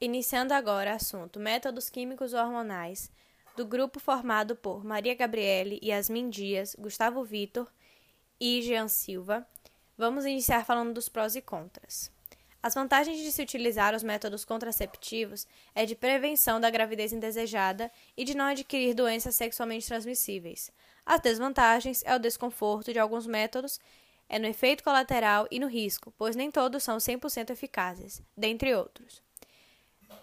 Iniciando agora assunto métodos químicos hormonais do grupo formado por Maria Gabriele, Yasmin Dias, Gustavo Vitor e Jean Silva, vamos iniciar falando dos prós e contras. As vantagens de se utilizar os métodos contraceptivos é de prevenção da gravidez indesejada e de não adquirir doenças sexualmente transmissíveis. As desvantagens é o desconforto de alguns métodos, é no efeito colateral e no risco, pois nem todos são 100% eficazes, dentre outros.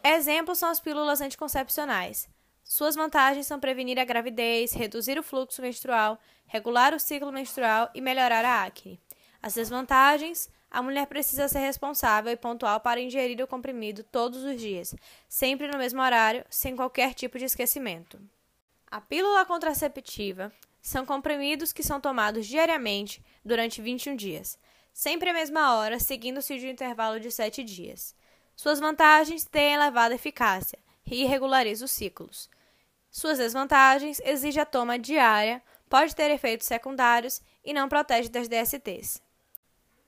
Exemplos são as pílulas anticoncepcionais. Suas vantagens são prevenir a gravidez, reduzir o fluxo menstrual, regular o ciclo menstrual e melhorar a acne. As desvantagens: a mulher precisa ser responsável e pontual para ingerir o comprimido todos os dias, sempre no mesmo horário, sem qualquer tipo de esquecimento. A pílula contraceptiva são comprimidos que são tomados diariamente durante 21 dias, sempre à mesma hora, seguindo-se de um intervalo de 7 dias. Suas vantagens têm elevada eficácia e regulariza os ciclos. Suas desvantagens exige a toma diária, pode ter efeitos secundários e não protege das DSTs.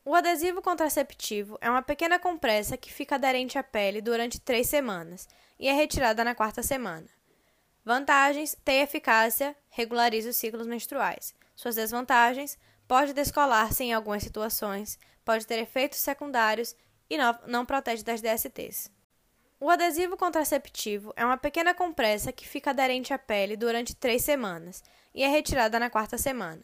O adesivo contraceptivo é uma pequena compressa que fica aderente à pele durante três semanas e é retirada na quarta semana. Vantagens: tem eficácia, regulariza os ciclos menstruais. Suas desvantagens: pode descolar-se em algumas situações, pode ter efeitos secundários e não, não protege das DSTs. O adesivo contraceptivo é uma pequena compressa que fica aderente à pele durante três semanas e é retirada na quarta semana.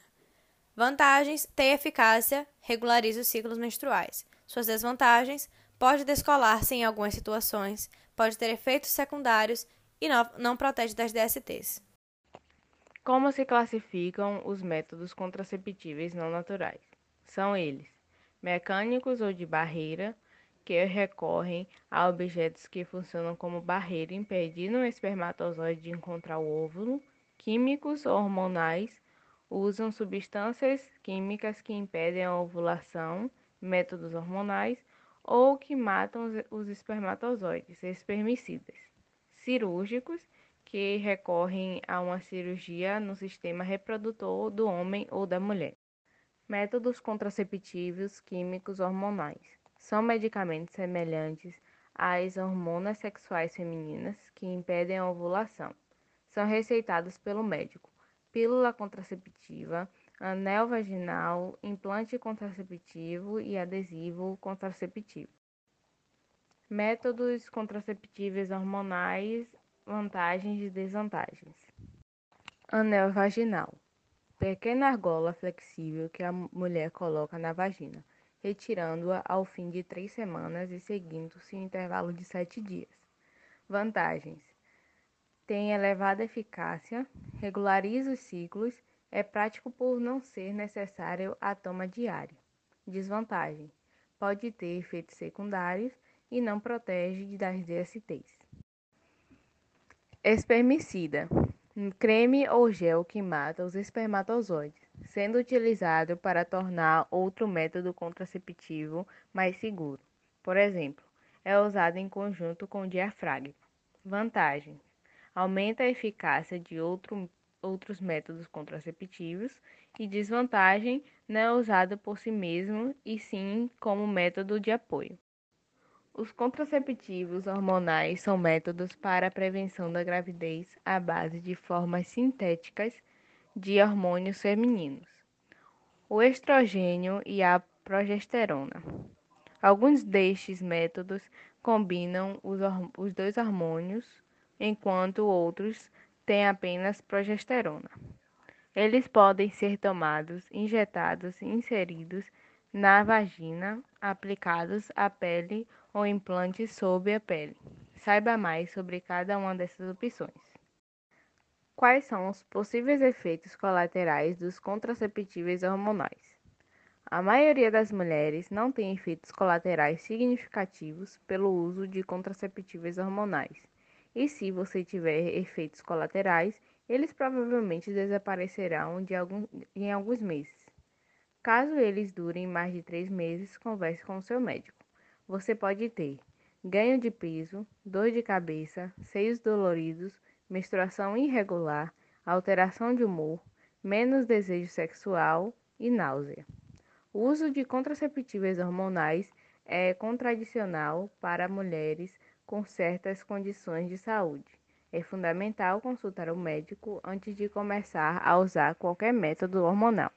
Vantagens: tem eficácia, regulariza os ciclos menstruais. Suas desvantagens: pode descolar-se em algumas situações, pode ter efeitos secundários e não, não protege das DSTs. Como se classificam os métodos contraceptíveis não naturais? São eles: mecânicos ou de barreira, que recorrem a objetos que funcionam como barreira, impedindo o espermatozoide de encontrar o óvulo. Químicos hormonais usam substâncias químicas que impedem a ovulação, métodos hormonais, ou que matam os espermatozoides, espermicidas. Cirúrgicos, que recorrem a uma cirurgia no sistema reprodutor do homem ou da mulher. Métodos contraceptivos químicos hormonais são medicamentos semelhantes às hormonas sexuais femininas que impedem a ovulação. São receitados pelo médico. Pílula contraceptiva, anel vaginal, implante contraceptivo e adesivo contraceptivo. Métodos contraceptivos hormonais, vantagens e desvantagens. Anel vaginal. Pequena argola flexível que a mulher coloca na vagina retirando-a ao fim de três semanas e seguindo-se um intervalo de sete dias. Vantagens: tem elevada eficácia, regulariza os ciclos, é prático por não ser necessário a toma diária. Desvantagem: pode ter efeitos secundários e não protege das DSTs. Espermicida: creme ou gel que mata os espermatozoides sendo utilizado para tornar outro método contraceptivo mais seguro. Por exemplo, é usado em conjunto com o diafragma. Vantagens: aumenta a eficácia de outro, outros métodos contraceptivos e desvantagem não é usado por si mesmo e sim como método de apoio. Os contraceptivos hormonais são métodos para a prevenção da gravidez à base de formas sintéticas de hormônios femininos, o estrogênio e a progesterona. Alguns destes métodos combinam os, os dois hormônios, enquanto outros têm apenas progesterona. Eles podem ser tomados, injetados, inseridos na vagina, aplicados à pele ou implantes sob a pele. Saiba mais sobre cada uma dessas opções. Quais são os possíveis efeitos colaterais dos contraceptivos hormonais? A maioria das mulheres não tem efeitos colaterais significativos pelo uso de contraceptivos hormonais. E se você tiver efeitos colaterais, eles provavelmente desaparecerão de algum, em alguns meses. Caso eles durem mais de três meses, converse com o seu médico. Você pode ter ganho de peso, dor de cabeça, seios doloridos, menstruação irregular, alteração de humor, menos desejo sexual e náusea. O uso de contraceptivos hormonais é contradicional para mulheres com certas condições de saúde. É fundamental consultar o médico antes de começar a usar qualquer método hormonal.